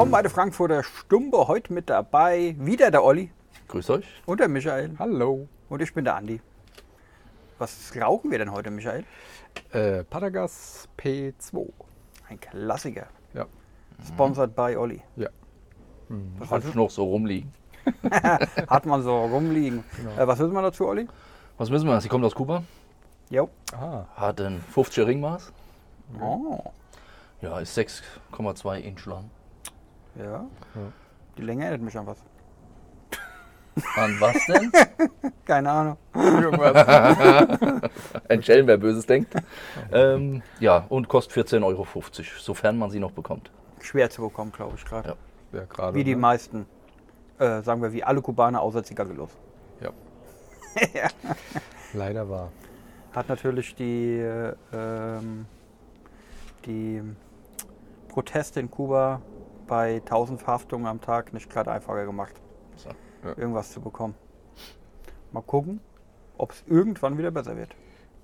Willkommen bei der Frankfurter Stumpe. Heute mit dabei wieder der Olli Grüß euch. und der Michael. Hallo. Und ich bin der Andi. Was rauchen wir denn heute, Michael? Äh, Patagas P2. Ein Klassiker. Ja. Sponsored by Olli. Ja. Was Hat noch so rumliegen. hat man so rumliegen. Äh, was wissen wir dazu, Olli? Was müssen wir? Sie kommt aus Kuba, Jo. Ah, hat ein 50er Ringmaß. Oh. Ja, ist 6,2 Inch lang. Ja. Die Länge erinnert mich an was. An was denn? Keine Ahnung. Ein Schelm, wer Böses denkt. Ähm, ja, und kostet 14,50 Euro, sofern man sie noch bekommt. Schwer zu bekommen, glaube ich, gerade. Ja. ja, gerade. Wie die ne? meisten. Äh, sagen wir wie alle Kubaner außer Zigarillos. Ja. Leider war. Hat natürlich die, äh, ähm, die Proteste in Kuba bei 1000 Verhaftungen am Tag nicht gerade einfacher gemacht, So. Ja. irgendwas zu bekommen. Mal gucken, ob es irgendwann wieder besser wird.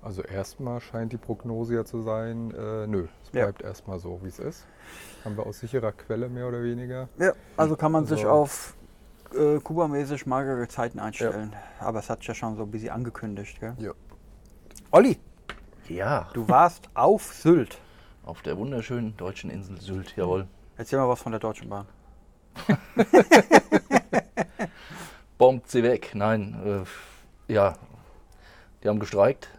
Also erstmal scheint die Prognose ja zu sein, äh, nö, es Ja. bleibt erstmal so, wie es ist. Haben wir aus sicherer Quelle mehr oder weniger. Ja, also kann man sich Also- auf äh, Kuba-mäßig magere Zeiten einstellen. Aber es hat sich ja schon so ein bisschen angekündigt. Gell? Ja. Olli, Ja, du warst auf Sylt. auf der wunderschönen deutschen Insel Sylt, jawohl. Erzähl mal was von der Deutschen Bahn. Bombt sie weg. Nein, äh, ja, die haben gestreikt.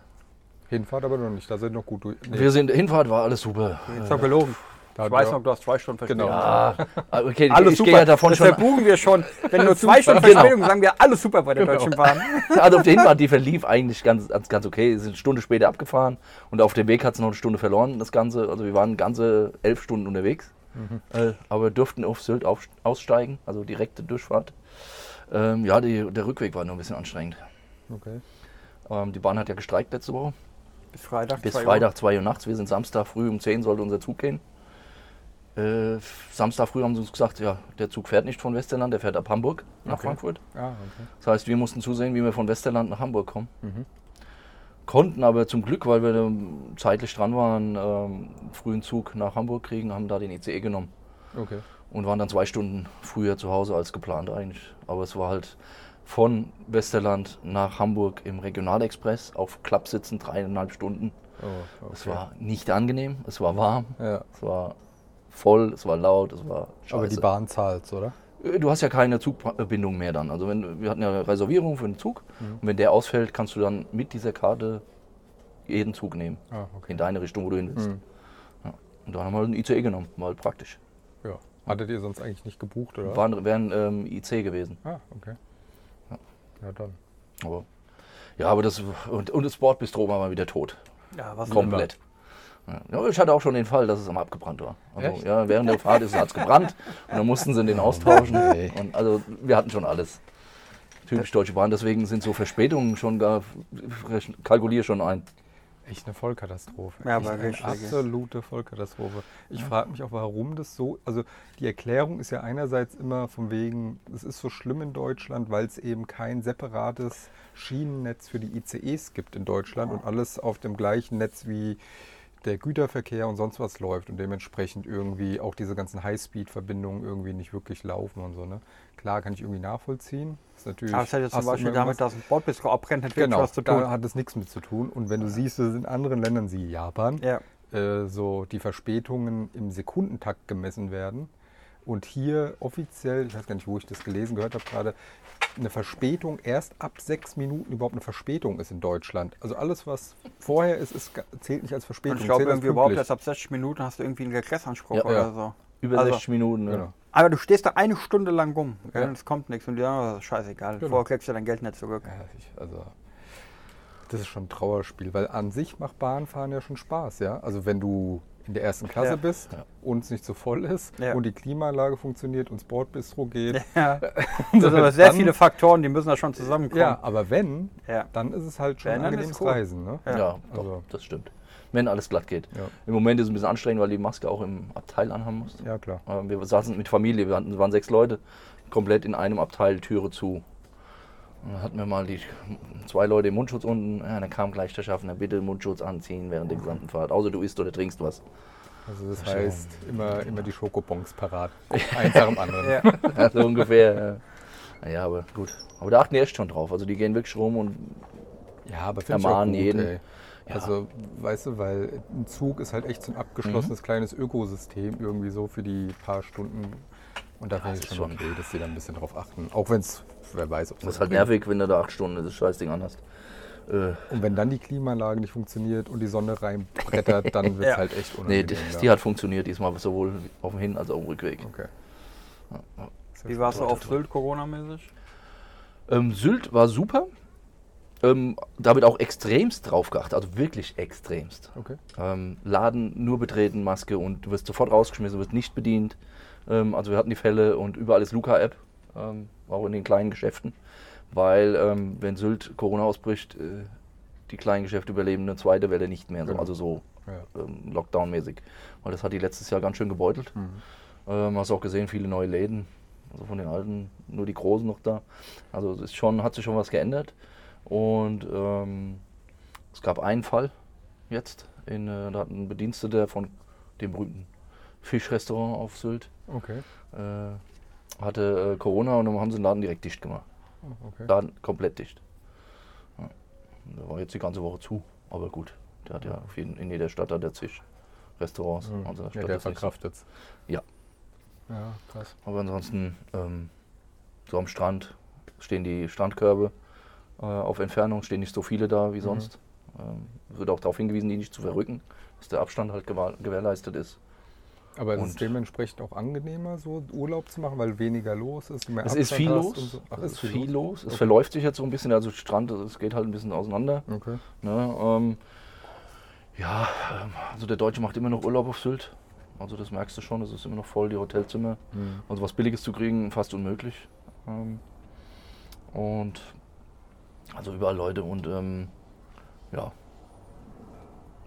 Hinfahrt aber noch nicht, da sind noch gut durch. nee, Wir sind, Hinfahrt war alles super. Jetzt doch gelogen. da Ich hat weiß wir- noch, du hast zwei Stunden Verspätung. Genau. Ah, okay, Alles ich super. gehe ja davon das schon. verbuchen wir schon. Wenn nur zwei Stunden Genau. Verspätung sagen wir alles super bei der Genau. Deutschen Bahn. Also auf der Hinfahrt, die verlief eigentlich ganz, ganz, ganz okay. Wir sind eine Stunde später abgefahren und auf dem Weg hat es noch eine Stunde verloren, das Ganze. Also wir waren ganze elf Stunden unterwegs, äh, aber durften auf Sylt auf, aussteigen, also direkte Durchfahrt. Ähm, ja, die, der Rückweg war nur ein bisschen anstrengend. Okay. Ähm, die Bahn hat ja gestreikt letzte Woche. Bis Freitag. Bis zwei Uhr. Freitag 2 Uhr nachts. Wir sind Samstag früh um 10 sollte unser Zug gehen. Äh, Samstag früh haben sie uns gesagt, ja, der Zug fährt nicht von Westerland, der fährt ab Hamburg nach Okay. Frankfurt. Ah, okay. Das heißt, wir mussten zusehen, wie wir von Westerland nach Hamburg kommen. Mhm. Konnten aber zum Glück, weil wir zeitlich dran waren, ähm, frühen Zug nach Hamburg kriegen, haben da den ICE genommen Okay. und waren dann zwei Stunden früher zu Hause als geplant eigentlich. Aber es war halt von Westerland nach Hamburg im Regionalexpress auf Klappsitzen dreieinhalb Stunden. Oh, okay. Es war nicht angenehm, es war warm, Ja. es war voll, es war laut, es war scheiße. Aber die Bahn zahlt, oder? Äh, Du hast ja keine Zugbindung mehr dann. Also wenn wir hatten ja eine Reservierung für den Zug Mhm. und wenn der ausfällt, kannst du dann mit dieser Karte jeden Zug nehmen Ah, okay. in deine Richtung, wo du hin willst. Mhm. Ja. Und dann haben wir halt einen ICE genommen, halt praktisch. Ja. Hattet ihr sonst eigentlich nicht gebucht, oder? Waren, wären ähm, IC gewesen. Ah, okay. Ja. Ja, dann. Aber ja, aber das und, und das Sportbistro war mal wieder tot, Ja, was komplett. Ja. Ja, ich hatte auch schon den Fall, dass es einmal abgebrannt war. Also, Echt? ja, während der Fahrt hat es gebrannt und dann mussten sie den austauschen. Und also wir hatten schon alles. Typisch Deutsche Bahn, deswegen sind so Verspätungen schon gar, kalkuliere schon ein. Echt eine Vollkatastrophe. Ja, aber eine absolute Vollkatastrophe. Ich frage mich auch, warum das so. Also die Erklärung ist ja einerseits immer von wegen, es ist so schlimm in Deutschland, weil es eben kein separates Schienennetz für die ICEs gibt in Deutschland und alles auf dem gleichen Netz wie der Güterverkehr und sonst was läuft und dementsprechend irgendwie auch diese ganzen Highspeed-Verbindungen irgendwie nicht wirklich laufen und so. Ne? Klar, kann ich irgendwie nachvollziehen. Ist natürlich, Aber es hat jetzt zum Beispiel damit, dass ein Bordbistro abbrennt, nicht wirklich Genau, was zu tun. da hat es nichts mit zu tun. Und wenn du siehst, dass in anderen Ländern, wie Japan, Ja. äh, so die Verspätungen im Sekundentakt gemessen werden. Und hier offiziell, ich weiß gar nicht, wo ich das gelesen gehört habe gerade, eine Verspätung erst ab sechs Minuten überhaupt eine Verspätung ist in Deutschland. Also alles, was vorher ist, ist zählt nicht als Verspätung. Und ich glaube irgendwie überhaupt pünktlich. erst ab 60 Minuten hast du irgendwie einen Regressanspruch Ja. oder Ja. so. Über Also, 60 Minuten. ne? Genau. Aber du stehst da eine Stunde lang rum Ja. und es kommt nichts und dir ja, scheißegal. Genau. Vorher kriegst du dein Geld nicht zurück. Ja, ich, also, das ist schon ein Trauerspiel, weil an sich macht Bahnfahren ja schon Spaß, ja. Also wenn du in der ersten Klasse Ja. bist Ja. und es nicht so voll ist Ja. und die Klimaanlage funktioniert und das Bordbistro geht. Ja. Das sind aber sehr Dann- viele Faktoren, die müssen da schon zusammenkommen. Ja, aber wenn, Ja. dann ist es halt schon Wenn, angenehmes cool. Reisen. Ne? Ja. Ja, doch, Also- das stimmt. Wenn alles glatt geht. Ja. Im Moment ist es ein bisschen anstrengend, weil die Maske auch im Abteil anhaben musst. ja, klar. Wir saßen mit Familie, wir waren sechs Leute, komplett in einem Abteil, Türe zu. Dann hatten wir mal die zwei Leute im Mundschutz unten. Ja, dann kam gleich der Schaffner, bitte Mundschutz anziehen während der gesamten Fahrt. Außer du isst oder trinkst was. Also das heißt, immer, immer die Schokobons parat. Eins nach dem anderen. Ja. Ja, so ungefähr. Ja. Naja, aber gut. Aber da achten die echt schon drauf. Also die gehen wirklich rum und Ja, aber finde Ermahnen gut, jeden. ey. Ja. Also, weißt du, weil ein Zug ist halt echt so ein abgeschlossenes kleines Ökosystem irgendwie so für die paar Stunden. Und da finde das ich schon- okay, dass die da ein bisschen drauf achten. Auch wenn es, wer weiß, ob es das ist halt nervig, wenn du da acht Stunden das Scheißding anhast. Äh, Und wenn dann die Klimaanlage nicht funktioniert und die Sonne reinbrettert, dann wird es Ja. halt echt nee, unangenehm. die, ja. die hat funktioniert diesmal sowohl auf dem Hin- als auch auf dem Rückweg. Okay. Wie warst du auf Sylt Corona-mäßig? Ähm, Sylt war super. Ähm, damit auch extremst drauf geachtet, also wirklich extremst. Okay. Ähm, Laden nur betreten, Maske und du wirst sofort rausgeschmissen, du wirst nicht bedient. Ähm, also wir hatten die Fälle und überall ist Luca-App, ähm, auch in den kleinen Geschäften, weil ähm, wenn Sylt Corona ausbricht, äh, die kleinen Geschäfte überleben eine zweite Welle nicht mehr, so, Genau. also so Ja. ähm, Lockdown-mäßig. Weil das hat die letztes Jahr ganz schön gebeutelt. Mhm. Ähm, hast auch gesehen, viele neue Läden, also von den alten, nur die großen noch da. Also es ist schon, hat sich schon was geändert. Und ähm, es gab einen Fall jetzt, in, äh, da hat ein Bediensteter von dem berühmten Fischrestaurant auf Sylt, Okay. äh, hatte äh, Corona und dann haben sie den Laden direkt dicht gemacht. Oh, okay. Laden komplett dicht. Ja. Der war jetzt die ganze Woche zu, aber gut. Der hat ja auf jeden, in jeder Stadt hat der zig Restaurants. Mhm. Also ja, der verkraftet es. Ja. Ja, krass. Aber ansonsten, ähm, so am Strand stehen die Strandkörbe äh, auf Entfernung, stehen nicht so viele da Mhm. wie sonst. Ähm, wird auch darauf hingewiesen, die nicht zu verrücken, dass der Abstand halt gewährleistet ist. Aber es ist dementsprechend auch angenehmer, so Urlaub zu machen, weil weniger los ist. mehr Es ist viel los. so. Ach, es ist viel los. Es Okay. verläuft sich jetzt so ein bisschen, also Strand, es geht halt ein bisschen auseinander. Okay. Ne? Ähm, ja, ähm, also der Deutsche macht immer noch Urlaub auf Sylt. Also das merkst du schon, es ist immer noch voll, die Hotelzimmer. Mhm. Also was Billiges zu kriegen, fast unmöglich. Ähm, und also überall Leute und ähm, ja,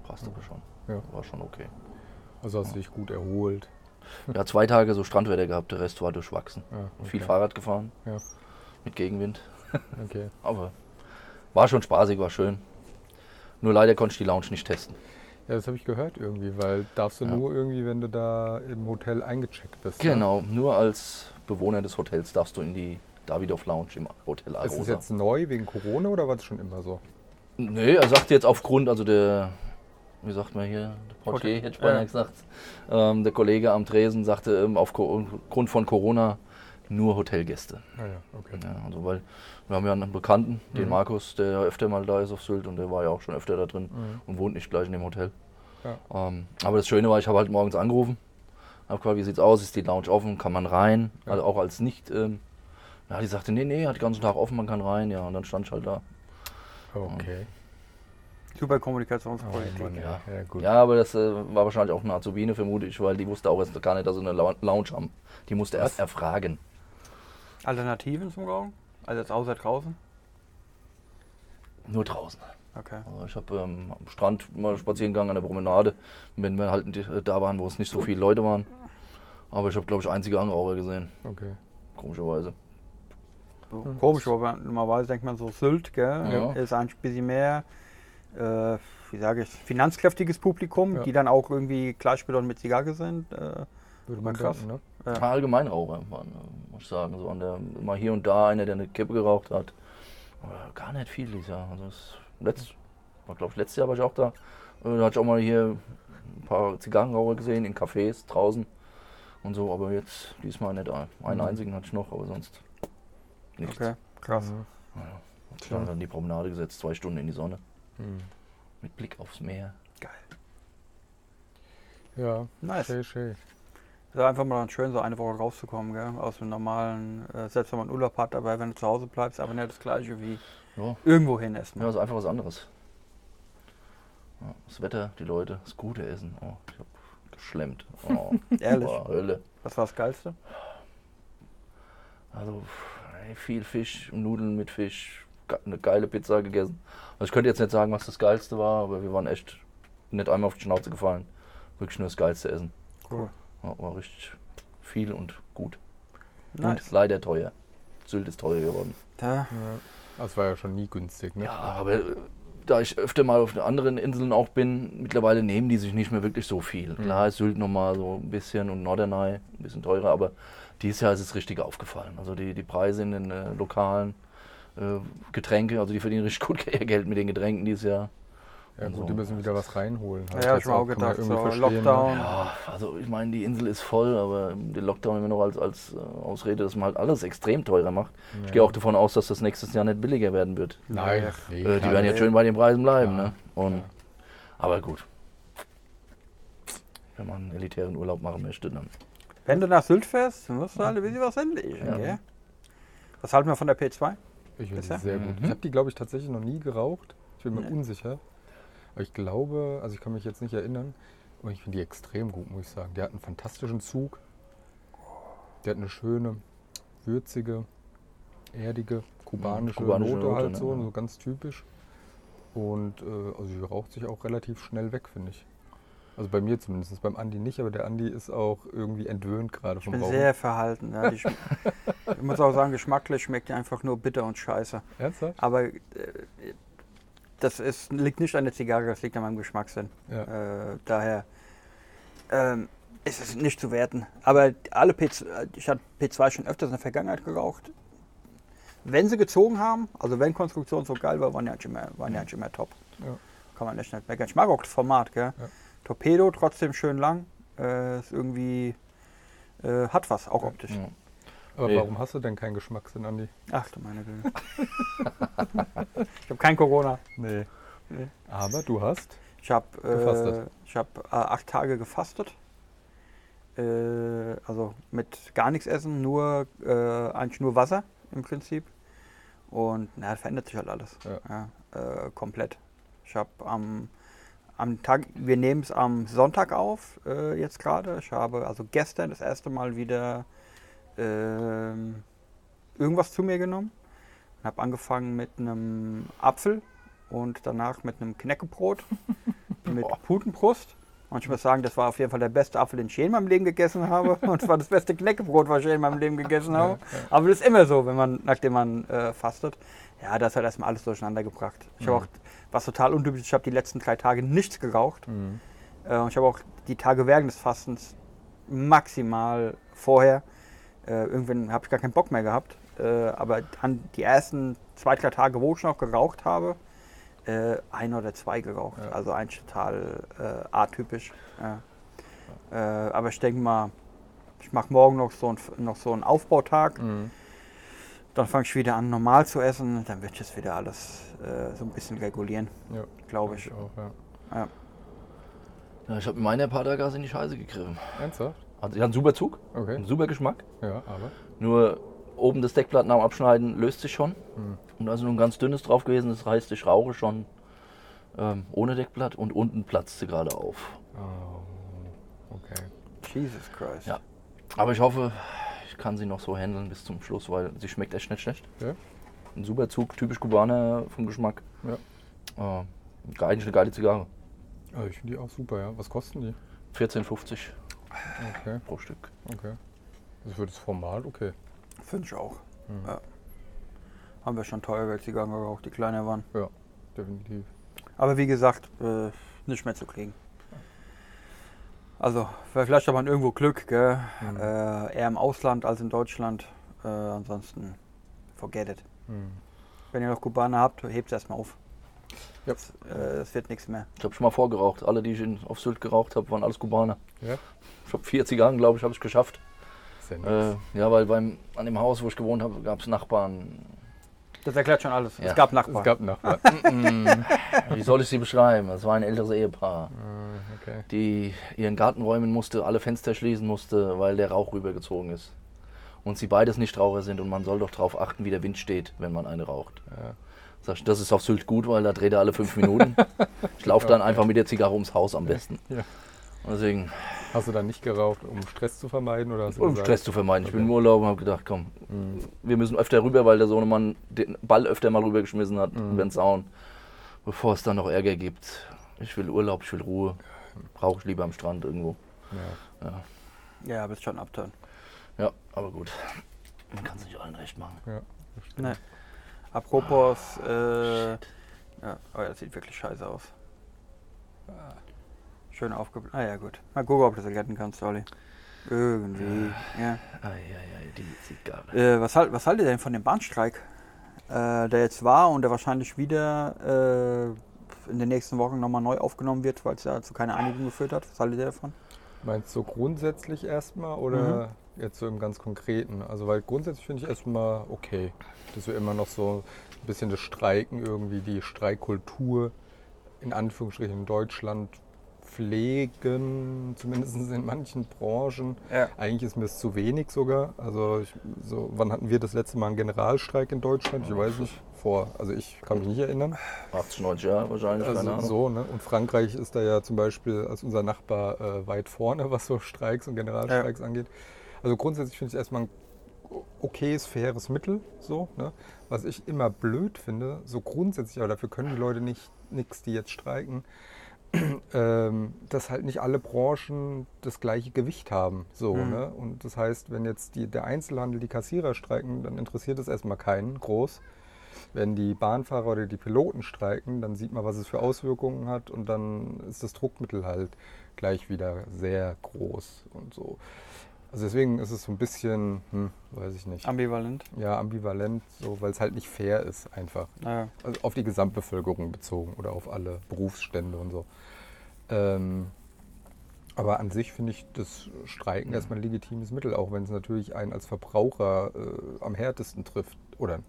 passt aber schon. Ja. War schon okay. Also hast du dich gut erholt. Ja, zwei Tage so Strandwetter gehabt, der Rest war durchwachsen. Ja, okay. Viel Fahrrad gefahren Ja, mit Gegenwind. okay. Aber war schon spaßig, war schön. Nur leider konnte ich die Lounge nicht testen. Ja, das habe ich gehört irgendwie, weil darfst du Ja. nur irgendwie, wenn du da im Hotel eingecheckt bist. ne? Genau, nur als Bewohner des Hotels darfst du in die Davidoff Lounge im Hotel Ist Arosa. es jetzt neu wegen Corona oder war das schon immer so? Nee, er sagte jetzt aufgrund, also der, wie sagt man hier, der Portier, hätte ich beinahe gesagt, ähm, der Kollege am Tresen sagte, ähm, aufgrund von Corona nur Hotelgäste. Ah ja, okay. Ja, also weil wir haben ja einen Bekannten, den Mhm. Markus, der öfter mal da ist auf Sylt und der war ja auch schon öfter da drin Mhm. und wohnt nicht gleich in dem Hotel. Ja. Ähm, aber das Schöne war, ich habe halt morgens angerufen, habe gefragt, wie sieht's aus, ist die Lounge offen, kann man rein? Ja. Also auch als nicht, ähm, ja, die sagte, nee, nee, hat den ganzen Tag offen, man kann rein, ja, und dann stand ich halt da. Okay. Super Oh, Kommunikationspolitik. Mann, ja. ja. ja, aber das äh, war wahrscheinlich auch eine Azubine, vermute ich, weil die wusste auch erst gar nicht, dass sie eine Lou- Lounge haben. Die musste Was? erst erfragen. Alternativen zum Rauchen? Also jetzt außer draußen? Nur draußen. Okay. Also ich habe ähm, am Strand mal spazieren gegangen, an der Promenade, wenn wir halt da waren, wo es nicht so viele Leute waren. Aber ich habe, glaube ich, einzige Anraucher gesehen, Okay. komischerweise. So, Komisch, aber normalerweise denkt man so Sylt, gell? Ja. Ist ein bisschen mehr, äh, wie sage ich, finanzkräftiges Publikum, Ja. die dann auch irgendwie gleichbedeutend mit Zigarre sind. Äh, Würde man Krass. denken, ne? ja. Allgemeinraucher waren, muss ich sagen. So an der, mal hier und da einer, der eine Kippe geraucht hat. Aber gar nicht viel dieses Jahr. Also das letzt, war, glaube ich, letztes Jahr war ich auch da. Äh, Da hatte ich auch mal hier ein paar Zigarrenraucher gesehen in Cafés draußen und so. Aber jetzt diesmal nicht ein. Einen Mhm. einzigen hatte ich noch, aber sonst nichts. Okay, krass. Mhm. Ja, ich dann an die Promenade gesetzt, zwei Stunden in die Sonne Mhm. mit Blick aufs Meer. Ja, Nice. schön, schön. Ist ja einfach mal dann schön, so eine Woche rauszukommen, gell? Aus dem normalen, äh, selbst wenn man Urlaub hat, aber wenn du zu Hause bleibst, aber nicht das gleiche wie Ja, irgendwo hin ja erstmal. ist einfach was anderes. Ja, das Wetter, die Leute, das gute Essen. Oh, ich hab geschlemmt. Oh, Ehrlich. Boah, Hölle. Was war das Geilste? Also ey, viel Fisch, Nudeln mit Fisch, eine geile Pizza gegessen. Also ich könnte jetzt nicht sagen, was das Geilste war, aber wir waren echt nicht einmal auf die Schnauze gefallen. Wirklich nur das geilste Essen. Cool. Ja, war richtig viel und gut. Nice. Und leider teuer. Sylt ist teuer geworden. Da, Ja. Das war ja schon nie günstig, ne? Ja, aber äh, da ich öfter mal auf den anderen Inseln auch bin, mittlerweile nehmen die sich nicht mehr wirklich so viel. Klar ist Sylt nochmal so ein bisschen und Norderney ein bisschen teurer, aber dieses Jahr ist es richtig aufgefallen. Also die, die Preise in den äh, lokalen äh, Getränke, also die verdienen richtig gut Geld mit den Getränken dieses Jahr. Ja, Und gut, so. die müssen wieder was reinholen. Ja, hab ich mir auch gedacht, so verstehen, ne? Lockdown. Ja, also ich meine, die Insel ist voll, aber den Lockdown immer noch als, als äh, Ausrede, dass man halt alles extrem teurer macht. Ich Ja. gehe auch davon aus, dass das nächstes Jahr nicht billiger werden wird. Nein, Ja. Äh, die werden jetzt schön bei den Preisen bleiben. Ja. Ne? Und, Ja. Aber gut. Wenn man einen elitären Urlaub machen möchte, dann. Wenn du nach Sylt fährst, musst du halt ein bisschen was hinlegen. Ja. gell? Was halten wir von der P2? Ich finde sie sehr gut. Mhm. Ich habe die, glaube ich, tatsächlich noch nie geraucht. Ich bin mir Nee. unsicher. Aber ich glaube, also ich kann mich jetzt nicht erinnern, aber ich finde die extrem gut, muss ich sagen. Die hat einen fantastischen Zug. Die hat eine schöne, würzige, erdige, kubanische, kubanische Note, Note, halt ne? so, so ganz typisch. Und äh, also die raucht sich auch relativ schnell weg, finde ich. Also bei mir zumindest, beim Andi nicht, aber der Andi ist auch irgendwie entwöhnt gerade Ich vom bin Rauchen. sehr verhalten. Ja. Ich muss auch sagen, geschmacklich schmeckt die einfach nur bitter und scheiße. Ernsthaft? Aber äh, das ist, liegt nicht an der Zigarre, das liegt an meinem Geschmackssinn. Ja. Äh, daher ähm, ist es nicht zu werten. Aber alle P2, ich hatte P2 schon öfters in der Vergangenheit geraucht. Wenn sie gezogen haben, also wenn Konstruktion so geil war, waren die eigentlich immer, waren die eigentlich immer top. Ja. Kann man echt nicht meckern. Ich mag auch das Format, gell? Ja. Torpedo trotzdem schön lang. Äh, ist irgendwie äh, hat was, auch optisch. Ja. Aber Nee. warum hast du denn keinen Geschmackssinn, Andi? Ach du meine Güte. ich habe kein Corona. Nee. Nee. Aber du hast? Ich habe äh, ich hab, äh, acht Tage gefastet. Äh, also mit gar nichts essen, nur äh, eigentlich nur Wasser im Prinzip. Und na, das verändert sich halt alles. Ja. äh, komplett. Ich habe am, am Tag, wir nehmen es am Sonntag auf, äh, jetzt gerade. Ich habe also gestern das erste Mal wieder ähm, irgendwas zu mir genommen. Und habe angefangen mit einem Apfel und danach mit einem Knäckebrot mit Putenbrust. Und ich muss sagen, das war auf jeden Fall der beste Apfel, den ich je in meinem Leben gegessen habe. Und es war das beste Knäckebrot, was ich je in meinem Leben gegessen habe. Aber das ist immer so, wenn man, nachdem man äh, fastet. Ja, das hat erstmal alles durcheinander gebracht. Ich habe Mhm. auch, was total untypisch, ich habe die letzten drei Tage nichts geraucht. Mhm. Äh, ich habe auch die Tage während des Fastens maximal vorher. Äh, irgendwann habe ich gar keinen Bock mehr gehabt. Äh, aber an die ersten zwei, drei Tage, wo ich noch geraucht habe, äh, ein oder zwei geraucht. Ja. Also eigentlich total äh, atypisch. Äh, aber ich denke mal, ich mache morgen noch so, ein, noch so einen Aufbautag. Mhm. Dann fange ich wieder an, normal zu essen. Dann wird jetzt wieder alles äh, so ein bisschen regulieren, Ja, glaube ich. auch, ja. Ja, ich habe in meiner paar Tage in die Scheiße gegriffen. Ernsthaft? Also, die hat einen super Zug, Okay. einen super Geschmack. Ja, aber? Nur oben das Deckblatt nach dem Abschneiden löst sich schon. Mhm. Und da ist nur ein ganz dünnes drauf gewesen. Das heißt, ich rauche schon ähm, ohne Deckblatt und unten platzt sie gerade auf. Oh, okay. Jesus Christ. Ja. Aber ich hoffe, ich kann sie noch so handeln bis zum Schluss, weil sie schmeckt echt nicht schlecht. Ja? Ein super Zug, typisch Kubaner vom Geschmack. Ja. Äh, eigentlich eine geile Zigarre. Also ich finde die auch super, ja. Was kosten die? 14,50 Okay, pro Stück. okay. Also für das Format, okay. Finde ich auch. Mhm. Ja. Haben wir schon teuer Zigarren geraucht, die kleiner waren. Ja, definitiv. Aber wie gesagt, äh, nicht mehr zu kriegen. Also, vielleicht hat man irgendwo Glück, gell? Mhm. Äh, eher im Ausland als in Deutschland. Äh, ansonsten, forget it. Mhm. Wenn ihr noch Kubaner habt, hebt es erstmal auf. Ja. Das, äh, das wird nichts mehr. Ich habe schon mal vorgeraucht. Alle, die ich in, auf Sylt geraucht habe, waren alles Kubaner. Ja? Ich habe vier Zigarren, glaube ich, habe ich geschafft. Ja. Äh, ja, weil beim, an dem Haus, wo ich gewohnt habe, gab es Nachbarn. Das erklärt schon alles. Ja. Es gab es Nachbarn. gab Nachbarn. Wie soll ich sie beschreiben? Es war ein älteres Ehepaar, Ah, okay. die ihren Garten räumen musste, alle Fenster schließen musste, weil der Rauch rübergezogen ist. Und sie beides Nichtraucher sind und man soll doch darauf achten, wie der Wind steht, wenn man eine raucht. Ja. Das ist auf Sylt gut, weil da dreht er alle fünf Minuten. Ich laufe dann einfach mit der Zigarre ums Haus am besten. Ja. Deswegen, Hast du dann nicht geraucht, um Stress zu vermeiden? Oder um gesagt- Stress zu vermeiden. Ich bin Okay. im Urlaub und habe gedacht, komm, Mhm. wir müssen öfter rüber, weil der Sohnemann den Ball öfter mal rübergeschmissen hat Mhm. über den Zaun, bevor es dann noch Ärger gibt. Ich will Urlaub, ich will Ruhe. Brauche ich lieber am Strand irgendwo. Ja. Ja, Ja, bist schon abtören. ja aber gut. Man kann es nicht allen recht machen. Ja. Nee. Apropos äh, Ja, aber das sieht wirklich scheiße aus. Schön aufgebläht. Ah ja, gut. Mal gucken, ob du das retten kannst, Olli. Irgendwie. Ja. Eieiei, die Zigarre. Äh, was, halt, was haltet ihr denn von dem Bahnstreik, äh, der jetzt war und der wahrscheinlich wieder äh, in den nächsten Wochen nochmal neu aufgenommen wird, weil es ja zu keiner Einigung geführt hat? Was haltet ihr davon? Meinst du grundsätzlich erstmal oder jetzt so im ganz Konkreten? Also weil grundsätzlich finde ich erstmal okay, dass wir immer noch so ein bisschen das Streiken irgendwie, die Streikkultur in Anführungsstrichen in Deutschland pflegen, zumindest in manchen Branchen. Ja. Eigentlich ist mir es zu wenig sogar. Also ich, so, wann hatten wir das letzte Mal einen Generalstreik in Deutschland? Ich weiß nicht. Vor, also ich kann mich nicht erinnern. 80, 90 Jahre wahrscheinlich, keine Also Ahnung. so, ne? Und Frankreich ist da ja zum Beispiel als unser Nachbar äh, weit vorne, was so Streiks und Generalstreiks angeht. Also grundsätzlich finde ich erstmal ein okayes, faires Mittel, so, ne? Was ich immer blöd finde, so grundsätzlich, aber dafür können die Leute nicht nichts, die jetzt streiken, dass halt nicht alle Branchen das gleiche Gewicht haben. So, Mhm. ne? Und das heißt, wenn jetzt die, der Einzelhandel, die Kassierer streiken, dann interessiert das erstmal keinen groß. Wenn die Bahnfahrer oder die Piloten streiken, dann sieht man, was es für Auswirkungen hat und dann ist das Druckmittel halt gleich wieder sehr groß und so. Also deswegen ist es so ein bisschen, hm, weiß ich nicht, Ambivalent. ja, ambivalent, so, weil es halt nicht fair ist einfach. Naja. Also auf die Gesamtbevölkerung bezogen oder auf alle Berufsstände und so. Ähm, aber an sich finde ich das Streiken erstmal ein legitimes Mittel, auch wenn es natürlich einen als Verbraucher äh, am härtesten trifft oder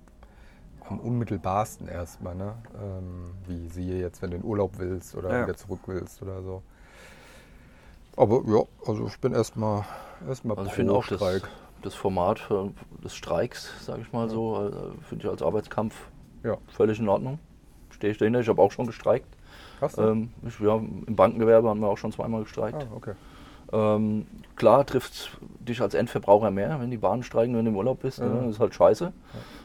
am unmittelbarsten erstmal, ne? Ähm, wie siehe jetzt, wenn du in Urlaub willst oder Ja. wieder zurück willst oder so. Aber ja, also ich bin erstmal erstmal Also ich finde auch das, Streik. das Format für, des Streiks, sage ich mal so, äh, finde ich als Arbeitskampf Ja. völlig in Ordnung. Stehe ich dahinter, ich habe auch schon gestreikt. Hast du? Ähm, ich, ja, Im Bankengewerbe haben wir auch schon zweimal gestreikt. ah, okay. Ähm, klar trifft dich als Endverbraucher mehr, wenn die Bahnen streiken, wenn du im Urlaub bist. Ja. Ne? Das ist halt scheiße.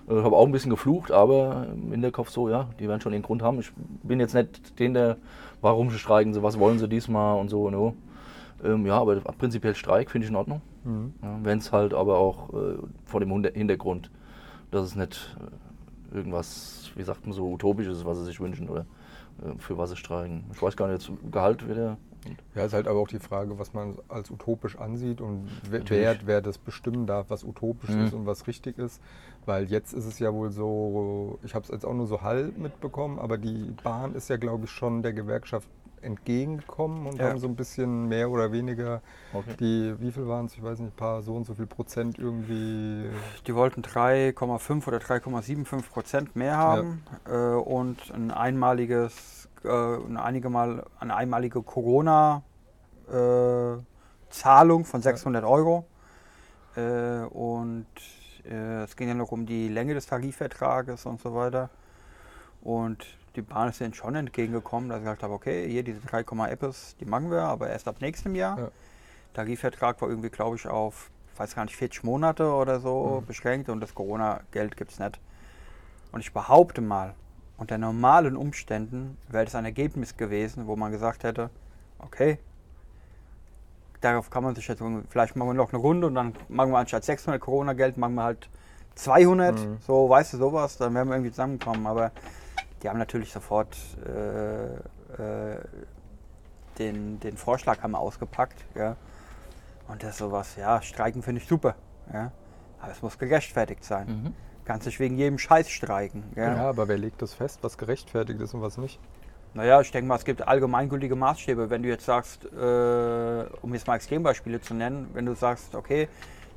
Ich habe auch ein bisschen geflucht, aber im Hinterkopf so, ja, die werden schon ihren Grund haben. Ich bin jetzt nicht den, der, warum sie streiken, sie, was wollen sie diesmal und so. No. Ähm, ja, aber prinzipiell Streik finde ich in Ordnung. Mhm. Ja, wenn es halt aber auch äh, vor dem Hintergrund, dass es nicht äh, irgendwas, wie sagt man so, utopisches ist, was sie sich wünschen oder äh, für was sie streiken. Ich weiß gar nicht, jetzt Gehalt wieder. Ja, ist halt aber auch die Frage, was man als utopisch ansieht und wer, wer das bestimmen darf, was utopisch Mhm. ist und was richtig ist. Weil jetzt ist es ja wohl so, ich habe es jetzt auch nur so halb mitbekommen, aber die Bahn ist ja, glaube ich, schon der Gewerkschaft entgegengekommen und Ja. haben so ein bisschen mehr oder weniger Okay. die, wie viel waren es, ich weiß nicht, ein paar so und so viel Prozent irgendwie. Die wollten 3,5 oder 3,75 Prozent mehr haben äh, und ein einmaliges, äh, eine, einige Mal, eine einmalige Corona-Zahlung von 600 Euro. Äh, und äh, es ging ja noch um die Länge des Tarifvertrages und so weiter. Und die Bahn ist denen schon entgegengekommen, dass ich gesagt habe, okay, hier diese 3, Appes, die machen wir, aber erst ab nächstem Jahr. Ja. Tarifvertrag war irgendwie, glaube ich, auf, weiß gar nicht, 40 Monate oder so Mhm. beschränkt und das Corona-Geld gibt es nicht. Und ich behaupte mal, unter normalen Umständen wäre das ein Ergebnis gewesen, wo man gesagt hätte, okay, darauf kann man sich jetzt, vielleicht machen wir noch eine Runde und dann machen wir anstatt 600 Corona-Geld, machen wir halt 200, Mhm. so, weißt du, sowas, dann wären wir irgendwie zusammengekommen. Aber die haben natürlich sofort äh, äh, den, den Vorschlag haben wir ausgepackt, ja. Und das ist sowas, ja, streiken finde ich super, ja. Aber es muss gerechtfertigt sein. Mhm. Kannst nicht wegen jedem Scheiß streiken, Ja. ja. aber wer legt das fest, was gerechtfertigt ist und was nicht? Naja, ich denke mal, es gibt allgemeingültige Maßstäbe. Wenn du jetzt sagst, äh, um jetzt mal Extrembeispiele zu nennen, wenn du sagst, okay,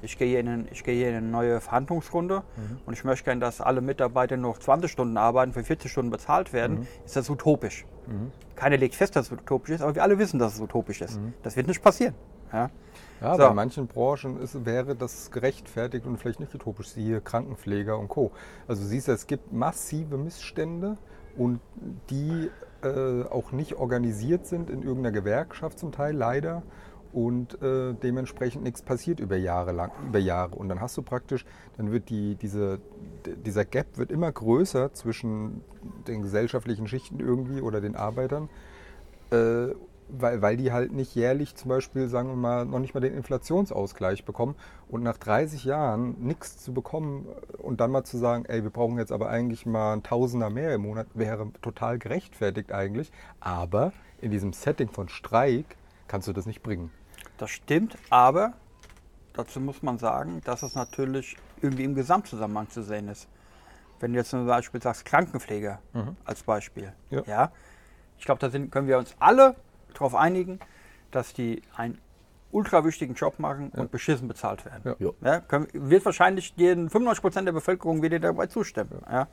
ich gehe hier in, ein- ich gehe in eine neue Verhandlungsrunde und ich möchte gerne, dass alle Mitarbeiter noch 20 Stunden arbeiten, für 40 Stunden bezahlt werden, ist das utopisch. Mhm. Keiner legt fest, dass es utopisch ist, aber wir alle wissen, dass es utopisch ist. Das wird nicht passieren. Ja? Ja, So. bei manchen Branchen ist, wäre das gerechtfertigt und vielleicht nicht utopisch, siehe Krankenpfleger und Co. Also siehst du, es gibt massive Missstände und die äh, auch nicht organisiert sind in irgendeiner Gewerkschaft zum Teil, leider. Und äh, dementsprechend nichts passiert über Jahre lang, über Jahre. Und dann hast du praktisch, dann wird die, diese, dieser Gap wird immer größer zwischen den gesellschaftlichen Schichten irgendwie oder den Arbeitern. Äh, weil, weil die halt nicht jährlich zum Beispiel, sagen wir mal, noch nicht mal den Inflationsausgleich bekommen und nach 30 Jahren nichts zu bekommen und dann mal zu sagen, ey, wir brauchen jetzt aber eigentlich mal ein Tausender mehr im Monat, wäre total gerechtfertigt eigentlich. Aber in diesem Setting von Streik kannst du das nicht bringen. Das stimmt, aber dazu muss man sagen, dass es natürlich irgendwie im Gesamtzusammenhang zu sehen ist. Wenn du jetzt zum Beispiel sagst Krankenpfleger Mhm. als Beispiel, Ja. ja, ich glaube, da sind, können wir uns alle darauf einigen, dass die einen ultra wichtigen Job machen Ja. und beschissen bezahlt werden. Ja. Ja. Können, wird wahrscheinlich den 95% der Bevölkerung wieder dabei zustimmen. Ja.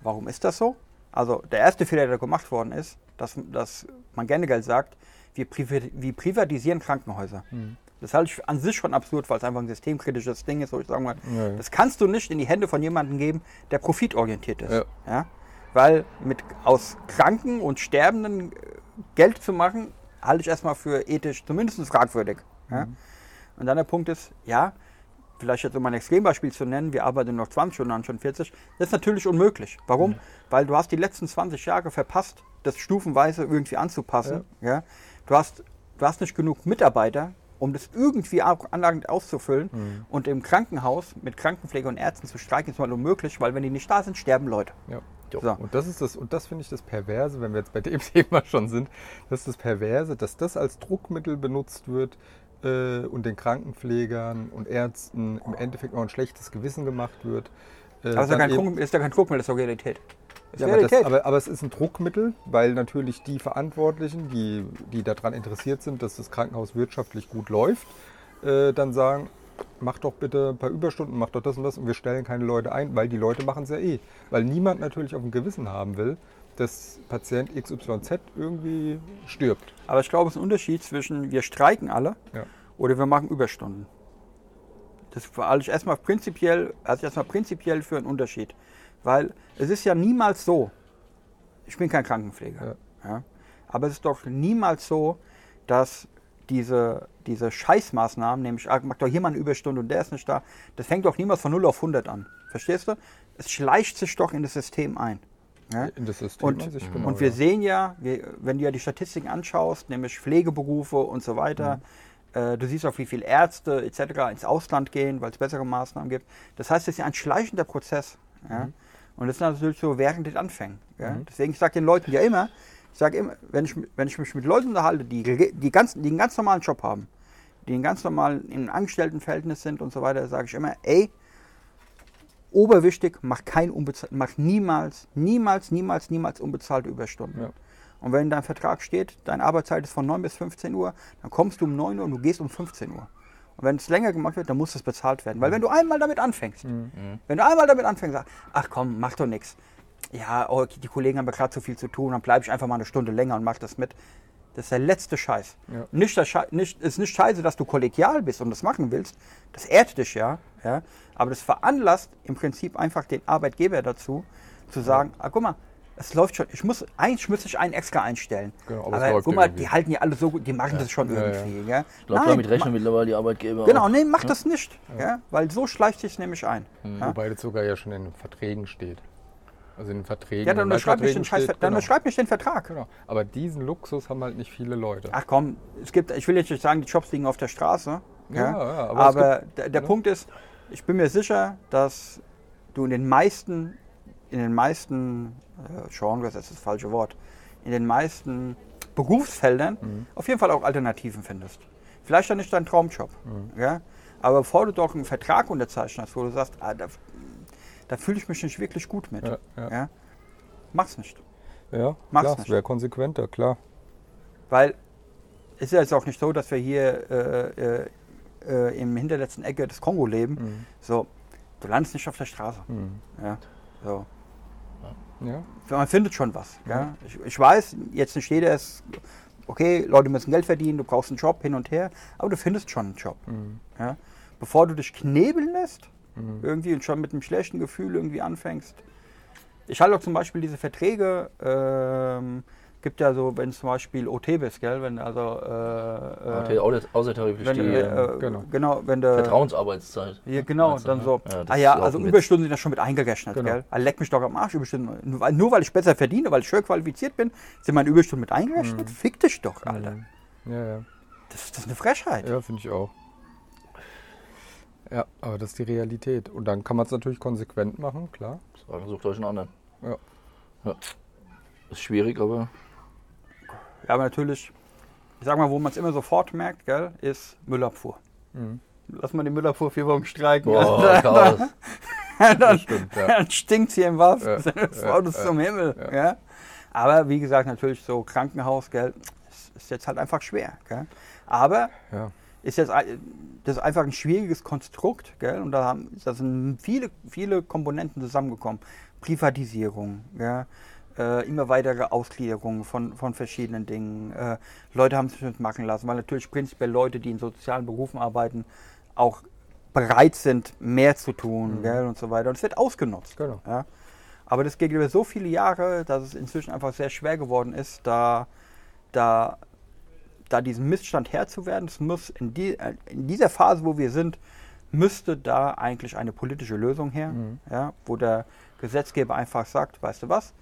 Warum ist das so? Also der erste Fehler, der gemacht worden ist, dass, dass man generell sagt, wir, wir privatisieren Krankenhäuser. Mhm. Das halte ich an sich schon absurd, weil es einfach ein systemkritisches Ding ist, wo ich sagen mal, Ja, ja. das kannst du nicht in die Hände von jemandem geben, der profitorientiert ist. Ja. Ja. Weil mit aus Kranken und Sterbenden äh, Geld zu machen, halte ich erstmal für ethisch zumindest fragwürdig. Ja. Und dann der Punkt ist, ja, vielleicht jetzt um ein Extrembeispiel zu nennen, wir arbeiten noch 20 Stunden an, schon 40, das ist natürlich unmöglich. Warum? Weil du hast die letzten 20 Jahre verpasst, das stufenweise irgendwie anzupassen. Ja. Du, hast, du hast nicht genug Mitarbeiter, um das irgendwie anlagend auszufüllen. Und im Krankenhaus mit Krankenpflege und Ärzten zu streiken ist mal unmöglich, weil wenn die nicht da sind, sterben Leute. Ja. So. Und das ist das, und das finde ich das Perverse, wenn wir jetzt bei dem Thema schon sind, das ist das Perverse, dass das als Druckmittel benutzt wird äh, und den Krankenpflegern und Ärzten im Endeffekt noch ein schlechtes Gewissen gemacht wird. Äh, Aber es ist ja kein, eben- Druck, ist ja kein Druckmittel, das ist doch Realität. Das ist Ja, aber, das, aber, aber es ist ein Druckmittel, weil natürlich die Verantwortlichen, die, die daran interessiert sind, dass das Krankenhaus wirtschaftlich gut läuft, äh, dann sagen, mach doch bitte ein paar Überstunden, mach doch das und das und wir stellen keine Leute ein, weil die Leute machen es ja eh. Weil niemand natürlich auf dem Gewissen haben will, dass Patient XYZ irgendwie stirbt. Aber ich glaube, es ist ein Unterschied zwischen wir streiken alle Ja. oder wir machen Überstunden. Das halte ich erstmal prinzipiell, ich erstmal prinzipiell für einen Unterschied. Weil es ist ja niemals so, ich bin kein Krankenpfleger, ja. aber es ist doch niemals so, dass diese, diese Scheißmaßnahmen, nämlich, ah, mach doch hier mal eine Überstunde und der ist nicht da, das fängt doch niemals von 0 auf 100 an. Verstehst du? Es schleicht sich doch in das System ein. Ja? In das System Und, an sich, genau, und wir ja. sehen ja, wir, wenn du ja die Statistiken anschaust, nämlich Pflegeberufe und so weiter, Mhm. äh, du siehst auch, wie viele Ärzte etc. ins Ausland gehen, weil es bessere Maßnahmen gibt. Das heißt, es ist ja ein schleichender Prozess. Ja? Mhm. Und das ist natürlich so während den Anfängen. Ja? Deswegen, ich sage den Leuten ja immer, ich sage immer, wenn ich, wenn ich mich mit Leuten unterhalte, die, die, ganz, die einen ganz normalen Job haben, die einen ganz normalen im Angestelltenverhältnis sind und so weiter, sage ich immer, ey, oberwichtig, mach kein unbezahlt, mach niemals, niemals, niemals, niemals unbezahlte Überstunden. Ja. Und wenn in deinem Vertrag steht, deine Arbeitszeit ist von 9 bis 15 Uhr, dann kommst du um 9 Uhr und du gehst um 15 Uhr. Und wenn es länger gemacht wird, dann muss es bezahlt werden. Weil wenn du einmal damit anfängst, wenn du einmal damit anfängst, sagst, ach komm, mach doch nichts. Ja, oh, die Kollegen haben ja gerade so viel zu tun, dann bleibe ich einfach mal eine Stunde länger und mach das mit. Das ist der letzte Scheiß. Ja. Nicht, das nicht, ist nicht scheiße, dass du kollegial bist und das machen willst. Das ehrt dich ja, ja. Aber das veranlasst im Prinzip einfach den Arbeitgeber dazu, zu sagen, ah, guck mal, es läuft schon. Ich muss, eigentlich müsste ich einen extra einstellen. Genau, aber es aber läuft guck ja mal, irgendwie. die halten ja alle so gut, die machen das schon Ja, ja. irgendwie. Ja. Ich glaube, damit rechnen mittlerweile die Arbeitgeber. Genau, auch. nee, mach das nicht. Ja. Weil so schleicht sich nämlich ein. Ja. Wobei das sogar ja schon in den Verträgen steht. Also in den Verträgen. Ja, dann unterschreib nicht, den Scheiß, steht, dann genau. nicht den Vertrag. Genau. Aber diesen Luxus haben halt nicht viele Leute. Ach komm, es gibt, ich will jetzt nicht sagen, die Jobs liegen auf der Straße. Ja, Ja, ja, aber aber es der, der ne? Punkt ist, ich bin mir sicher, dass du in den meisten, in den meisten äh, Genres, ist das falsche Wort, in den meisten Berufsfeldern Mhm. auf jeden Fall auch Alternativen findest. Vielleicht dann nicht dein Traumjob. Mhm. Ja? Aber bevor du doch einen Vertrag unterzeichnest, wo du sagst, ah, da, da fühle ich mich nicht wirklich gut mit. Ja, ja. Ja? Mach's nicht. Ja, Mach's klar, nicht. wäre konsequenter, klar. Weil es ist ja jetzt auch nicht so, dass wir hier äh, äh, äh, im hinterletzten Ecke des Kongo leben. Mhm. So, du landest nicht auf der Straße. Mhm. Ja, so. Ja, Man findet schon was. Ja? Ich, ich weiß, jetzt nicht jeder ist, okay, Leute müssen Geld verdienen, du brauchst einen Job hin und her, aber du findest schon einen Job. Mhm. Ja? Bevor du dich knebeln lässt, Mhm. irgendwie und schon mit einem schlechten Gefühl irgendwie anfängst. Ich halte auch zum Beispiel diese Verträge ähm, gibt ja so, wenn zum Beispiel OT bist, gell, wenn also äh, äh, außer- außertariflich wenn, die äh, äh, genau. genau. wenn du Vertrauensarbeitszeit. ja, genau, du, dann ne? so. Ja, ah ja, also. Überstunden sind ja schon mit eingerechnet, Genau. gell? Ah, leck mich doch am Arsch, Überstunden. Nur, weil- nur weil ich besser verdiene, weil ich höher qualifiziert bin, sind meine Überstunden mit eingerechnet? Fick dich doch, Alter. Mhm. Ja, ja. Das, das ist eine Frechheit. Ja, finde ich auch. Ja, aber das ist die Realität. Und dann kann man es natürlich konsequent machen, klar. Sagen, sucht euch einen anderen. Ja. ja. Ist schwierig, aber Ja, aber natürlich, ich sag mal, wo man es immer sofort merkt, gell, ist Müllabfuhr. Mhm. Lass mal die Müllabfuhr vier Wochen streiken. boah, Chaos. dann, stimmt, ja. dann stinkt hier im wahrsten Ja, des Wortes ja, zum Himmel. ja. Aber wie gesagt, natürlich so Krankenhaus, gell, ist, ist jetzt halt einfach schwer. Gell. Aber ist jetzt das ist einfach ein schwieriges Konstrukt, gell? Und da, haben, da sind viele, viele Komponenten zusammengekommen. Privatisierung, ja? Äh, immer weitere Ausgliederung von, von verschiedenen Dingen. Äh, Leute haben sich nicht machen lassen, weil natürlich prinzipiell Leute, die in sozialen Berufen arbeiten, auch bereit sind, mehr zu tun, gell? Und so weiter. Und es wird ausgenutzt. Genau. Ja? Aber das geht über so viele Jahre, dass es inzwischen einfach sehr schwer geworden ist, da, da, da diesen Missstand Herr zu werden. Es muss in, die, äh, in dieser Phase, wo wir sind, müsste da eigentlich eine politische Lösung her, ja, wo der Gesetzgeber einfach sagt, weißt du was,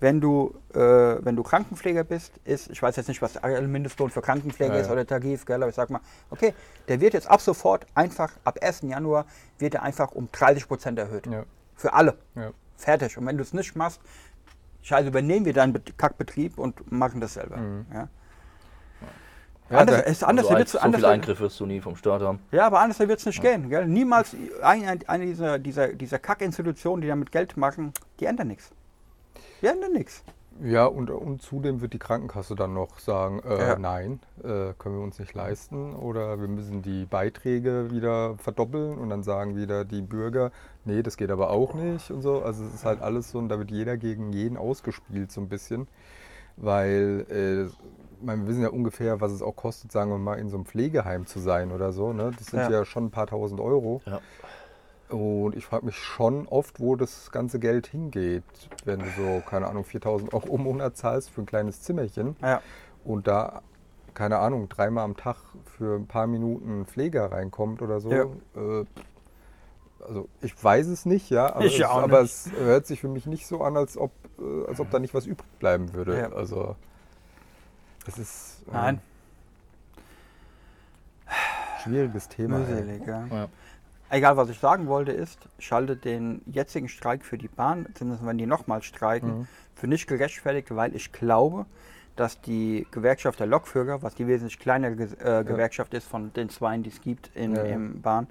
wenn du, äh, wenn du Krankenpfleger bist, ist, ich weiß jetzt nicht, was der Mindestlohn für Krankenpfleger Ja, ist ja. oder Tarif, gell, aber ich sag mal, okay, der wird jetzt ab sofort einfach, ab 1. Januar, wird er einfach um 30 Prozent erhöht. Ja. Für alle. Ja. Fertig. Und wenn du es nicht machst, scheiße, übernehmen wir deinen Bet- Kackbetrieb und machen das selber. Mhm. Ja. Ja, anders, ist anders, also wird's so anders, viel Eingriff wirst du nie vom Staat haben. ja, aber anders wird es nicht gehen. Gell? Niemals eine, eine dieser, dieser, dieser Kackinstitutionen, die damit Geld machen, die ändern nichts. Die ändern nichts. Ja, und, und zudem wird die Krankenkasse dann noch sagen, äh, Ja. nein, äh, können wir uns nicht leisten oder wir müssen die Beiträge wieder verdoppeln und dann sagen wieder die Bürger, nee, das geht aber auch nicht und so. Also es ist halt alles so und da wird jeder gegen jeden ausgespielt so ein bisschen, weil äh, meine, wir wissen ja ungefähr, was es auch kostet, sagen wir mal, in so einem Pflegeheim zu sein oder so. Ne? Das sind Ja. ja. schon ein paar tausend Euro. Ja. Und ich frage mich schon oft, wo das ganze Geld hingeht, wenn du so, keine Ahnung, 4000 Euro im Monat zahlst für ein kleines Zimmerchen Ja. und da, keine Ahnung, dreimal am Tag für ein paar Minuten Pfleger reinkommt oder so. Ja. Äh, also ich weiß es nicht, ja, aber, Ich es, auch aber nicht. es hört sich für mich nicht so an, als ob, äh, als ob da nicht was übrig bleiben würde. Ja. Also das ist äh, Nein, schwieriges Thema. mühselig. Ja. Ja. Egal, was ich sagen wollte, ist, ich halte den jetzigen Streik für die Bahn, zumindest wenn die nochmal streiken, Mhm. für nicht gerechtfertigt, weil ich glaube, dass die Gewerkschaft der Lokführer, was die wesentlich kleinere Ge äh, Gewerkschaft ist von den zweien, die es gibt in, Ja, ja. im Bahn,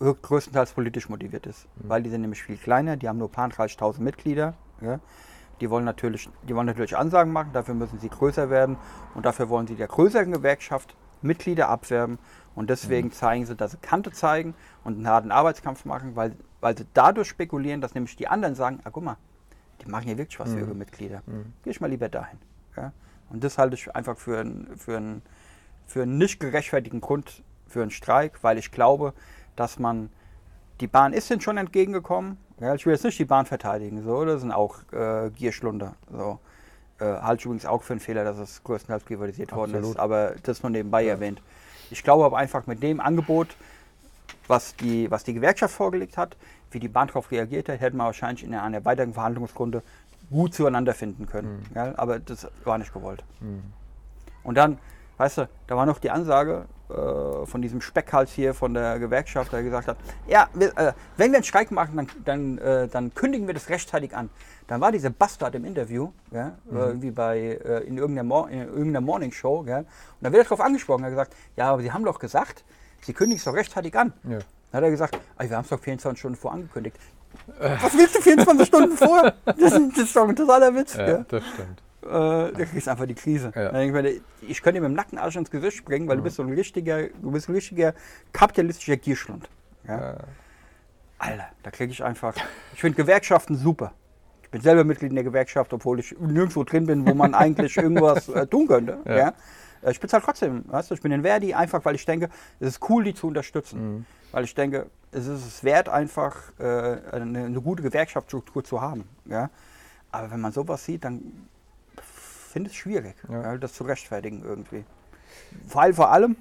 grö- größtenteils politisch motiviert ist. Mhm. Weil die sind nämlich viel kleiner, die haben nur paar 30.000 Mitglieder. Ja. Die wollen, natürlich, die wollen natürlich Ansagen machen, dafür müssen sie größer werden und dafür wollen sie der größeren Gewerkschaft Mitglieder abwerben und deswegen Mhm. zeigen sie, dass sie Kante zeigen und einen harten Arbeitskampf machen, weil, weil sie dadurch spekulieren, dass nämlich die anderen sagen, ah guck mal, die machen hier wirklich was für ihre Mitglieder. Geh ich mal lieber dahin. Ja? Und das halte ich einfach für einen für für einen nicht gerechtfertigten Grund für einen Streik, weil ich glaube, dass man, die Bahn ist ihnen schon entgegengekommen. Ja, ich will jetzt nicht die Bahn verteidigen, so, das sind auch äh, Gierschlunder. So. Äh, halte ich übrigens auch für einen Fehler, dass es größtenteils privatisiert worden Absolut. ist, aber das nur nebenbei erwähnt. Ich glaube aber einfach mit dem Angebot, was die, was die Gewerkschaft vorgelegt hat, wie die Bahn darauf reagiert hat, hätten wir wahrscheinlich in einer weiteren Verhandlungsrunde gut zueinander finden können. Ja, aber das war nicht gewollt. Und dann, weißt du, da war noch die Ansage äh, von diesem Speckhals hier von der Gewerkschaft, der gesagt hat, ja, wir, äh, wenn wir einen Streik machen, dann, dann, äh, dann kündigen wir das rechtzeitig an. Dann war dieser Bastard im Interview, ja, irgendwie bei, äh, in, irgendeiner Mor in irgendeiner Morning Show, ja, und da wird er darauf angesprochen, er hat gesagt, ja, aber Sie haben doch gesagt, Sie kündigen es doch rechtzeitig an. Ja. Dann hat er gesagt, "Ey, wir haben es doch 24 Stunden vor angekündigt. Was willst du 24 Stunden vor? Das, ist- das ist doch ein totaler Witz. Ja, gell? das stimmt. Äh, da kriegst du einfach die Krise. Ja. Ich, mir, ich könnte dir mit dem nackten Arsch ins Gesicht springen, weil du bist so ein richtiger, du bist ein richtiger kapitalistischer Gierschlund. Ja? Alter, da kriege ich einfach. Ich finde Gewerkschaften super. Ich bin selber Mitglied in der Gewerkschaft, obwohl ich nirgendwo drin bin, wo man eigentlich irgendwas äh, tun könnte. Ja. Ja. Äh, Ich bin halt trotzdem, weißt du, ich bin in Verdi einfach, weil ich denke, es ist cool, die zu unterstützen. Mhm. Weil ich denke, es ist es wert, einfach äh, eine, eine gute Gewerkschaftsstruktur zu haben. Ja? Aber wenn man sowas sieht, dann finde es schwierig, Ja. das zu rechtfertigen irgendwie. Weil vor allem,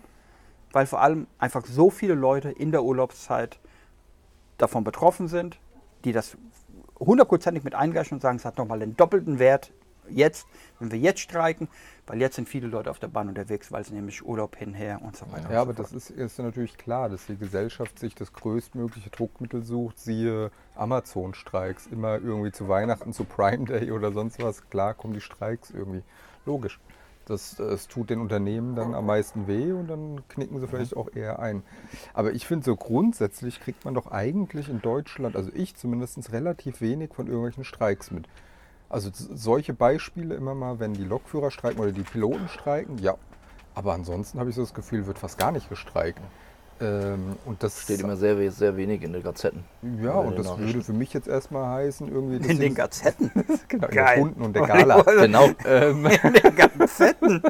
weil vor allem einfach so viele Leute in der Urlaubszeit davon betroffen sind, die das hundertprozentig mit einrechnen und sagen, es hat nochmal den doppelten Wert jetzt, wenn wir jetzt streiken, weil jetzt sind viele Leute auf der Bahn unterwegs, weil sie nämlich Urlaub hinher und so weiter. Ja, und aber so das fort. ist, ist natürlich klar, dass die Gesellschaft sich das größtmögliche Druckmittel sucht, siehe Amazon-Streiks, immer irgendwie zu Weihnachten, zu Prime Day oder sonst was. Klar kommen die Streiks irgendwie. Logisch. Das, das tut den Unternehmen dann am meisten weh und dann knicken sie vielleicht auch eher ein. Aber ich finde, so grundsätzlich kriegt man doch eigentlich in Deutschland, also ich zumindest, relativ wenig von irgendwelchen Streiks mit. Also solche Beispiele immer mal, wenn die Lokführer streiken oder die Piloten streiken, ja. Aber ansonsten habe ich so das Gefühl, wird fast gar nicht gestreikt. Ähm, und das Steht immer sehr, sehr wenig in den Gazetten. ja, in und den das würde für mich jetzt erstmal heißen, irgendwie. In den Gazetten. genau, in der Geil. Stunden und der Gala. Genau. ähm, In den Gazetten.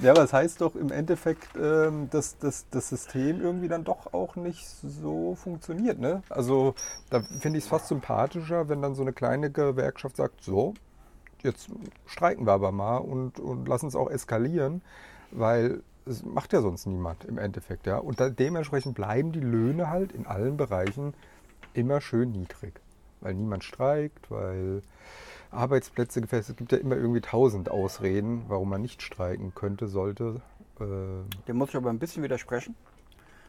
ja, aber es heißt doch im Endeffekt, ähm, dass, dass das System irgendwie dann doch auch nicht so funktioniert. Ne? Also da finde ich es fast sympathischer, wenn dann so eine kleine Gewerkschaft sagt, so, jetzt streiken wir aber mal und, und lassen es auch eskalieren, weil es macht ja sonst niemand im Endeffekt. Ja? Und da, dementsprechend bleiben die Löhne halt in allen Bereichen immer schön niedrig. Weil niemand streikt, weil Arbeitsplätze gefestigt. Es gibt ja immer irgendwie tausend Ausreden, warum man nicht streiken könnte, sollte. Äh, Dem muss ich aber ein bisschen widersprechen.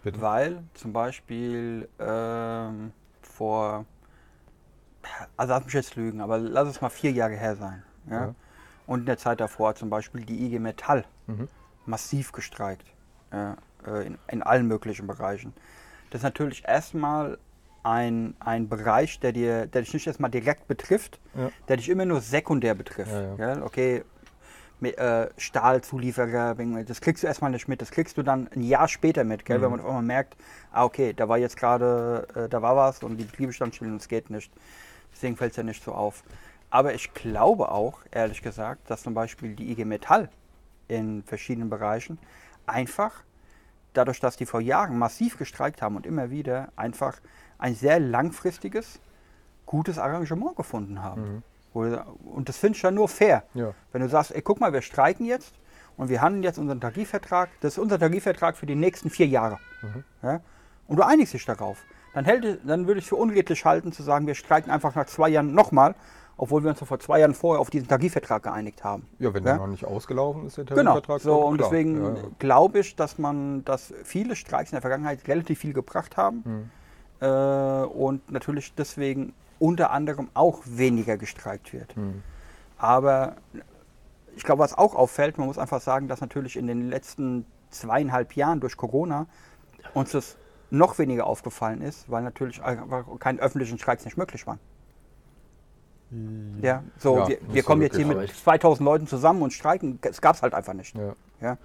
bitte. Weil zum Beispiel ähm, vor, also lass mich jetzt lügen, aber lass es mal vier Jahre her sein. Ja? Ja. Und in der Zeit davor zum Beispiel die IG Metall Mhm. Massiv gestreikt. Ja, äh, in, in allen möglichen Bereichen. Das ist natürlich erstmal ein, ein Bereich, der, dir, der dich nicht erstmal direkt betrifft, Ja. der dich immer nur sekundär betrifft. Ja? Okay, mit, äh, Stahlzulieferer, das kriegst du erstmal nicht mit, das kriegst du dann ein Jahr später mit, gell? Mhm. wenn man auf einmal merkt, ah okay, da war jetzt gerade, äh, da war was und die Betriebe standen still und es geht nicht. Deswegen fällt es ja nicht so auf. Aber ich glaube auch, ehrlich gesagt, dass zum Beispiel die IG Metall in verschiedenen Bereichen einfach, dadurch, dass die vor Jahren massiv gestreikt haben und immer wieder, einfach ein sehr langfristiges, gutes Arrangement gefunden haben. Mhm. Und das finde ich dann nur fair. Ja. Wenn du sagst, ey, guck mal, wir streiken jetzt und wir handeln jetzt unseren Tarifvertrag, das ist unser Tarifvertrag für die nächsten vier Jahre. Mhm. Ja? Und du einigst dich darauf. Dann, hält, dann würde ich es für unredlich halten, zu sagen, wir streiken einfach nach zwei Jahren nochmal, obwohl wir uns doch vor zwei Jahren vorher auf diesen Tarifvertrag geeinigt haben. ja, wenn Ja? der noch nicht ausgelaufen ist, der Genau. Tarifvertrag. So, dann und klar. deswegen Ja, ja. glaube ich, dass man, dass viele Streiks in der Vergangenheit relativ viel gebracht haben Mhm. äh, und natürlich deswegen unter anderem auch weniger gestreikt wird. Mhm. Aber ich glaube, was auch auffällt, man muss einfach sagen, dass natürlich in den letzten zweieinhalb Jahren durch Corona uns das noch weniger aufgefallen ist, weil natürlich einfach keine öffentlichen Streiks nicht möglich waren. Ja, so, Ja, wir, wir kommen jetzt hier mit recht. 2000 Leuten zusammen und streiken. Es gab es halt einfach nicht. Ja. Ja.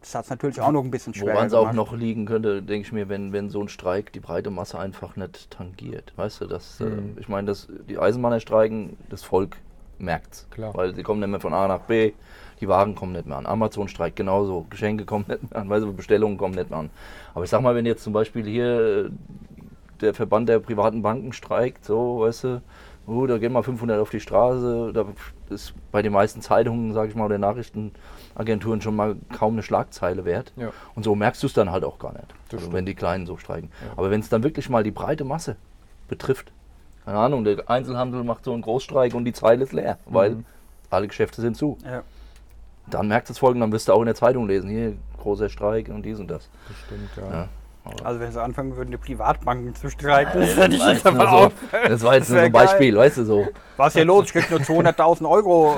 Das hat es natürlich auch noch ein bisschen schwerer Woran es auch noch liegen könnte, denke ich mir, wenn, wenn so ein Streik die breite Masse einfach nicht tangiert. Weißt du, das, Mhm. äh, ich meine, die Eisenbahner streiken, das Volk merkt's. Klar. Weil sie kommen nicht mehr von A nach B, die Wagen kommen nicht mehr an. Amazon streikt genauso, Geschenke kommen nicht mehr an, weißt du, Bestellungen kommen nicht mehr an. Aber ich sag mal, wenn jetzt zum Beispiel hier äh, der Verband der privaten Banken streikt, so, weißt du, oh, da gehen mal 500 auf die Straße, da ist bei den meisten Zeitungen, sag ich mal, oder Nachrichtenagenturen schon mal kaum eine Schlagzeile wert. Ja. Und so merkst du es dann halt auch gar nicht, also wenn die Kleinen so streiken. Ja. Aber wenn es dann wirklich mal die breite Masse betrifft, keine Ahnung, der Einzelhandel macht so einen Großstreik und die Zeile ist leer, weil Mhm. alle Geschäfte sind zu. Ja. Dann merkt es folgen, dann wirst du auch in der Zeitung lesen, hier großer Streik und dies und das. Das stimmt, ja. Also wenn sie anfangen würden, die Privatbanken zu streiken, das, ich war jetzt so, das war jetzt Das nur so ein Beispiel, weißt du so. Was ist hier los? Ich krieg nur 200.000 Euro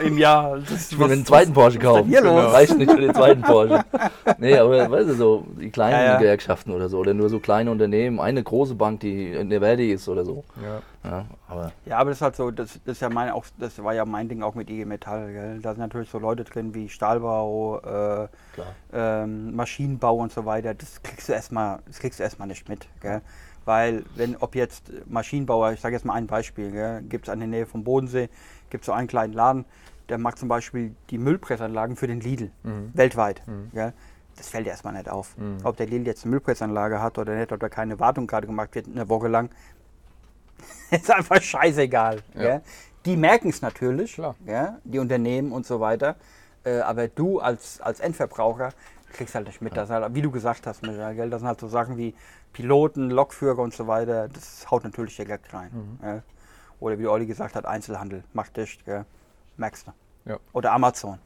äh, im Jahr. Das, Ich will mir einen zweiten Porsche was kaufen. hier los? Reicht nicht für den zweiten Porsche. Nee, aber weißt du, so die kleinen Ja, ja. Gewerkschaften oder so, oder nur so kleine Unternehmen, eine große Bank, die in der Verdi ist oder so. Ja. Ja, aber Ja, aber das ist halt so, das, das ist ja mein, auch, das war ja mein Ding auch mit IG Metall. Gell? Da sind natürlich so Leute drin wie Stahlbau, äh, ähm, Maschinenbau und so weiter. Das kriegst du erstmal, das kriegst du erstmal nicht mit. Gell? Weil wenn, ob jetzt Maschinenbauer, ich sage jetzt mal ein Beispiel, gibt es an der Nähe vom Bodensee, gibt es so einen kleinen Laden, der macht zum Beispiel die Müllpressanlagen für den Lidl, Mhm. weltweit. Mhm. Gell? Das fällt erstmal nicht auf. Mhm. Ob der Lidl jetzt eine Müllpressanlage hat oder nicht, oder keine Wartung gerade gemacht wird, eine Woche lang, ist einfach scheißegal. Ja. Die merken es natürlich, die Unternehmen und so weiter. Äh, aber du als, als Endverbraucher kriegst halt nicht mit. Das halt, wie du gesagt hast, Michael, gell? das sind halt so Sachen wie Piloten, Lokführer und so weiter. Das haut natürlich direkt rein. Mhm. Ja. Oder wie Olli gesagt hat, Einzelhandel, macht dicht, gell? merkst du. Ja. Oder Amazon,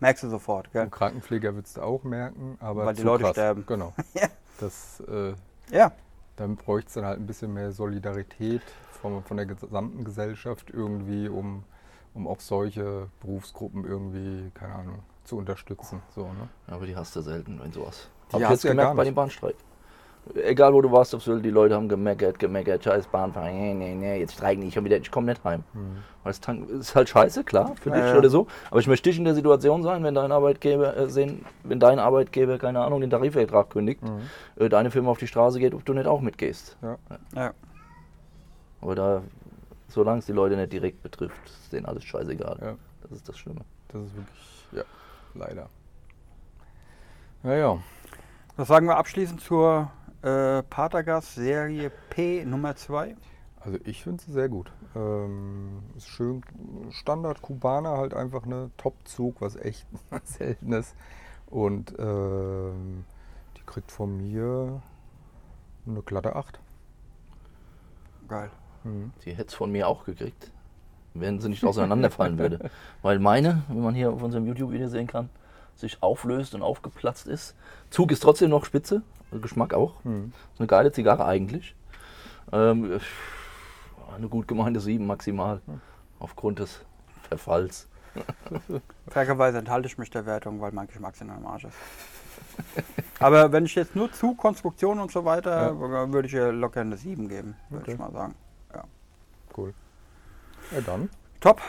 merkst du sofort. Gell? Ein Krankenpfleger würdest du auch merken, aber Weil die Leute krass. sterben. Genau. Ja. Das, äh, Ja, dann bräuchte es dann halt ein bisschen mehr Solidarität von, von der gesamten Gesellschaft irgendwie, um, um auch solche Berufsgruppen irgendwie, keine Ahnung, zu unterstützen. So, ne? Aber die hast du selten, wenn sowas. Die Hab ich jetzt ja gemerkt bei dem Bahnstreik. Egal wo du warst auf Sylt, die Leute haben gemeckert, gemeckert, scheiß Bahnfahrer, nee, nee, nee, jetzt streiken die schon wieder, ich komme nicht heim. Weil das Tank ist halt scheiße, klar, für dich Ja, ja. oder so. Aber ich möchte dich in der Situation sein, wenn dein Arbeitgeber äh, sehen, wenn dein Arbeitgeber, keine Ahnung, den Tarifvertrag kündigt, äh, deine Firma auf die Straße geht, ob du nicht auch mitgehst. Ja. ja. Aber da, solange es die Leute nicht direkt betrifft, ist denen alles scheißegal. Ja. Das ist das Schlimme. Das ist wirklich, ja, leider. Naja, Was sagen wir abschließend zur äh, Patergas Serie P Nummer 2? also ich finde sie sehr gut. Ähm, ist schön Standard Kubaner, halt einfach eine Top-Zug, was echt selten ist. Und ähm, die kriegt von mir eine glatte 8. Geil. Mhm. Die hätte es von mir auch gekriegt, wenn sie nicht auseinanderfallen würde. Weil meine, wie man hier auf unserem YouTube-Video sehen kann, sich auflöst und aufgeplatzt ist. Zug ist trotzdem noch spitze, also Geschmack auch. Mhm. Ist eine geile Zigarre eigentlich. Ähm, äh, eine gut gemeinte 7 maximal, aufgrund des Verfalls. Fairerweise enthalte ich mich der Wertung, weil mein Geschmackssinn am Arsch ist. Aber wenn ich jetzt nur zu Konstruktion und so weiter, würde ich ihr locker eine 7 geben, würde Okay. ich mal sagen. Cool. Ja, dann. Top.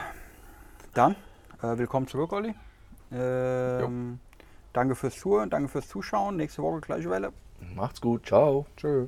Dann, äh, willkommen zurück, Olli. Ähm, danke fürs Zuhören, danke fürs Zuschauen. Nächste Woche gleiche Welle. Macht's gut, ciao. Tschö.